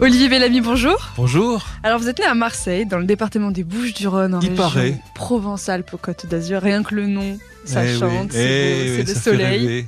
Olivier Bellamy, bonjour. Bonjour. Alors vous êtes né à Marseille, dans le département des Bouches-du-Rhône, en Il région paraît. Provence-Alpes-Côte d'Azur. Rien que le nom, ça Eh oui, chante, c'est eh oui, le soleil.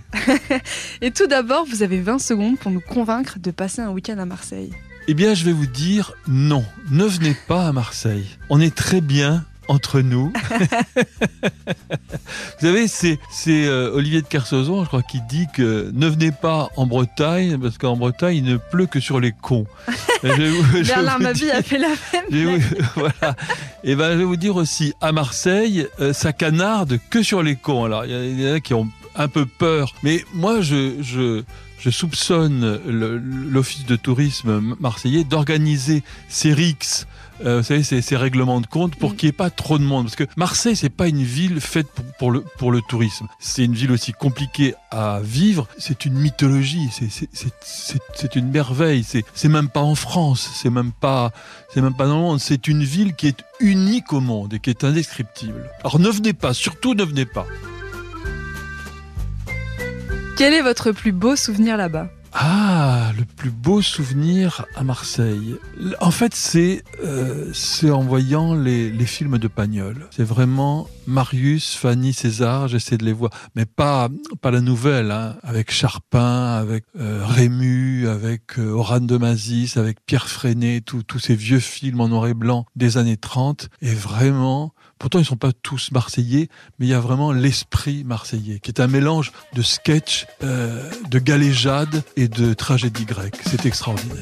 Et tout d'abord, vous avez 20 secondes pour nous convaincre de passer un week-end à Marseille. Eh bien, je vais vous dire non. Ne venez pas à Marseille. On est très bien entre nous. vous savez, c'est euh, Olivier de Kersauzon, je crois, qui dit que ne venez pas en Bretagne parce qu'en Bretagne il ne pleut que sur les cons. Bernard Mabie a fait la même. vous- voilà. Et ben, je vais vous dire aussi, à Marseille, euh, ça canarde que sur les cons. Alors, il y a- il y en a qui ont un peu peur, mais moi, je, je, je soupçonne l'office de tourisme marseillais d'organiser ces RICS. euh, vous savez, ces, ces règlements de compte pour Mm. qu'il n'y ait pas trop de monde. Parce que Marseille, c'est pas une ville faite pour, pour le, pour le tourisme. C'est une ville aussi compliquée à vivre. C'est une mythologie. C'est- une merveille. C'est c'est même pas en France. C'est même pas c'est même pas dans le monde. C'est une ville qui est unique au monde et qui est indescriptible. Alors ne venez pas, surtout ne venez pas. Quel est votre plus beau souvenir là-bas? Ah, le plus beau souvenir à Marseille. En fait, c'est euh, en voyant les, les films de Pagnol. C'est vraiment Marius, Fanny, César. J'essaie de les voir, mais pas pas la nouvelle, hein, avec Charpin, avec euh, Rému, avec euh, Oran de Mazis, avec Pierre Freinet, tous ces vieux films en noir et blanc des années 30. Et vraiment. Pourtant, ils sont pas tous marseillais, mais il y a vraiment l'esprit marseillais, qui est un mélange de sketch, euh, de galéjade et de tragédie grecque. C'est extraordinaire.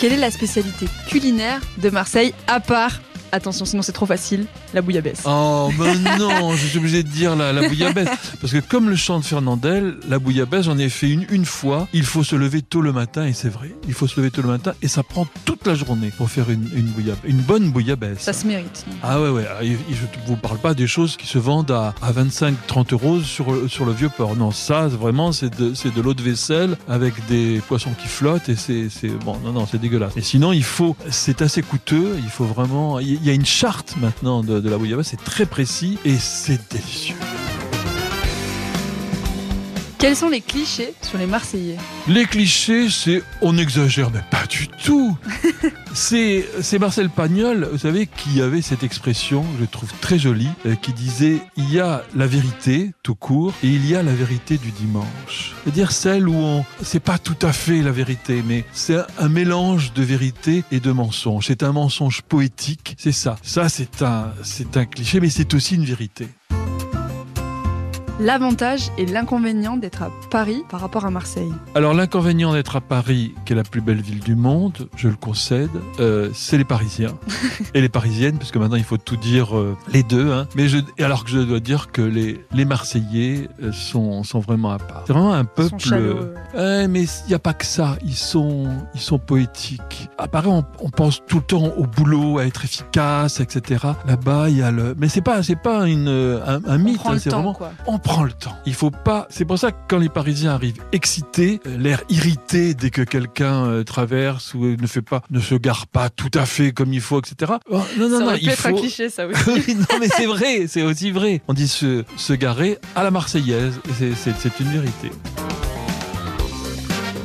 Quelle est la spécialité culinaire de Marseille à part Attention, sinon c'est trop facile, la bouillabaisse. Oh, mais non, je suis obligé de dire la, la bouillabaisse. Parce que comme le chant de Fernandel, la bouillabaisse, j'en ai fait une une fois. Il faut se lever tôt le matin, et c'est vrai. Il faut se lever tôt le matin, et ça prend toute la journée pour faire une, une bouillabaisse. Une bonne bouillabaisse. Ça se mérite. Ah ouais, ouais. Ah, Je ne vous parle pas des choses qui se vendent à, à 25-30 euros sur, sur le vieux port. Non, ça, vraiment, c'est de, c'est de l'eau de vaisselle avec des poissons qui flottent et c'est, c'est bon, non, non, c'est dégueulasse. Et sinon, il faut, c'est assez coûteux. Il faut vraiment, il y a une charte maintenant de, de la bouillabaisse. C'est très précis et c'est délicieux. Quels sont les clichés sur les Marseillais Les clichés, c'est on exagère, mais pas du tout. c'est Marcel Pagnol, vous savez, qui avait cette expression, je trouve très jolie, euh, qui disait il y a la vérité tout court et il y a la vérité du dimanche. C'est-à-dire celle où on c'est pas tout à fait la vérité, mais c'est un, un mélange de vérité et de mensonge. C'est un mensonge poétique, c'est ça. Ça c'est un c'est un cliché, mais c'est aussi une vérité. L'avantage et l'inconvénient d'être à Paris par rapport à Marseille. Alors l'inconvénient d'être à Paris, qui est la plus belle ville du monde, je le concède, euh, c'est les Parisiens et les Parisiennes, parce que maintenant il faut tout dire euh, les deux. Hein. Mais je, alors que je dois dire que les, les Marseillais euh, sont, sont vraiment à part. C'est vraiment un peuple. mais il n'y a pas que ça. Ils sont, ils sont poétiques. À Paris, on, on pense tout le temps au boulot, à être efficace, etc. Là-bas, il y a le. Mais c'est pas, c'est pas une, un, un On mythe. prend hein, le c'est temps, vraiment quoi. on prend le temps. Il faut pas. C'est pour ça que quand les Parisiens arrivent excités, euh, l'air irrité dès que quelqu'un euh, traverse ou euh, ne fait pas, ne se gare pas tout à fait comme il faut, etc. Oh, non, non, ça non, il être un faut. cliché, ça aussi. Oui, non, mais c'est vrai, c'est aussi vrai. On dit se, se garer à la Marseillaise. c'est une vérité.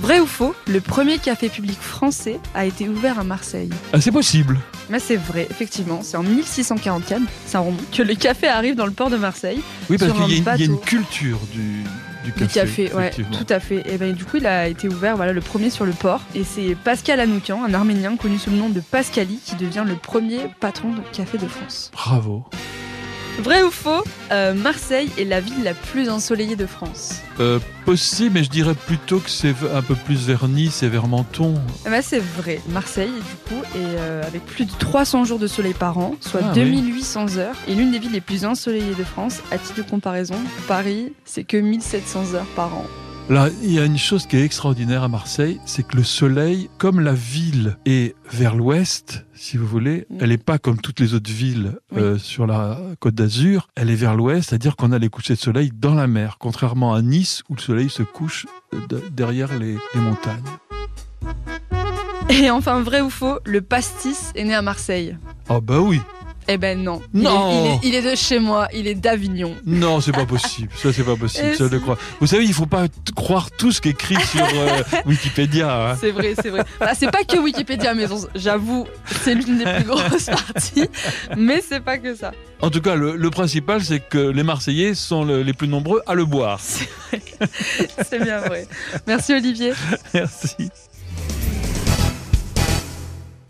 Vrai ou faux, le premier café public français a été ouvert à Marseille. Ah, c'est possible. Mais c'est vrai, effectivement, c'est en 1644, ça remonte, que le café arrive dans le port de Marseille. Oui, parce qu'il y, a un une- il y a une bateau. culture du, du café. Du café, ouais, tout à fait. Et ben du coup, il a été ouvert, voilà, le premier sur le port. Et c'est Pascal Anoukian, un Arménien connu sous le nom de Pascali, qui devient le premier patron de café de France. Bravo. Vrai ou faux, euh, Marseille est la ville la plus ensoleillée de France. Euh, possible, mais je dirais plutôt que c'est un peu plus vers Nice et vers Menton. Eh ben, c'est vrai, Marseille, du coup, est euh, avec plus de 300 jours de soleil par an, soit Ah, oui. 2800 heures, et l'une des villes les plus ensoleillées de France. À titre de comparaison, Paris, c'est que 1700 heures par an. Là, il y a une chose qui est extraordinaire à Marseille, c'est que le soleil, comme la ville est vers l'ouest, si vous voulez, Mm. elle n'est pas comme toutes les autres villes euh, sur la côte d'Azur, elle est vers l'ouest, c'est-à-dire qu'on a les couchers de soleil dans la mer, contrairement à Nice où le soleil se couche euh, de- derrière les, les montagnes. Et enfin, vrai ou faux, le pastis est né à Marseille. Ah bah oui, Eh ben non. Non. Il est, il est- il est de chez moi, il est d'Avignon. Non, c'est pas possible. Ça, c'est pas possible. Ça, je le crois. Vous savez, il faut pas croire tout ce qui est écrit sur euh, Wikipédia. hein. C'est vrai, c'est vrai. Bah, c'est pas que Wikipédia, mais j'avoue, c'est l'une des plus grosses parties. Mais c'est pas que ça. En tout cas, le, le principal, c'est que les Marseillais sont le- les plus nombreux à le boire. C'est vrai. C'est bien vrai. Merci Olivier. Merci.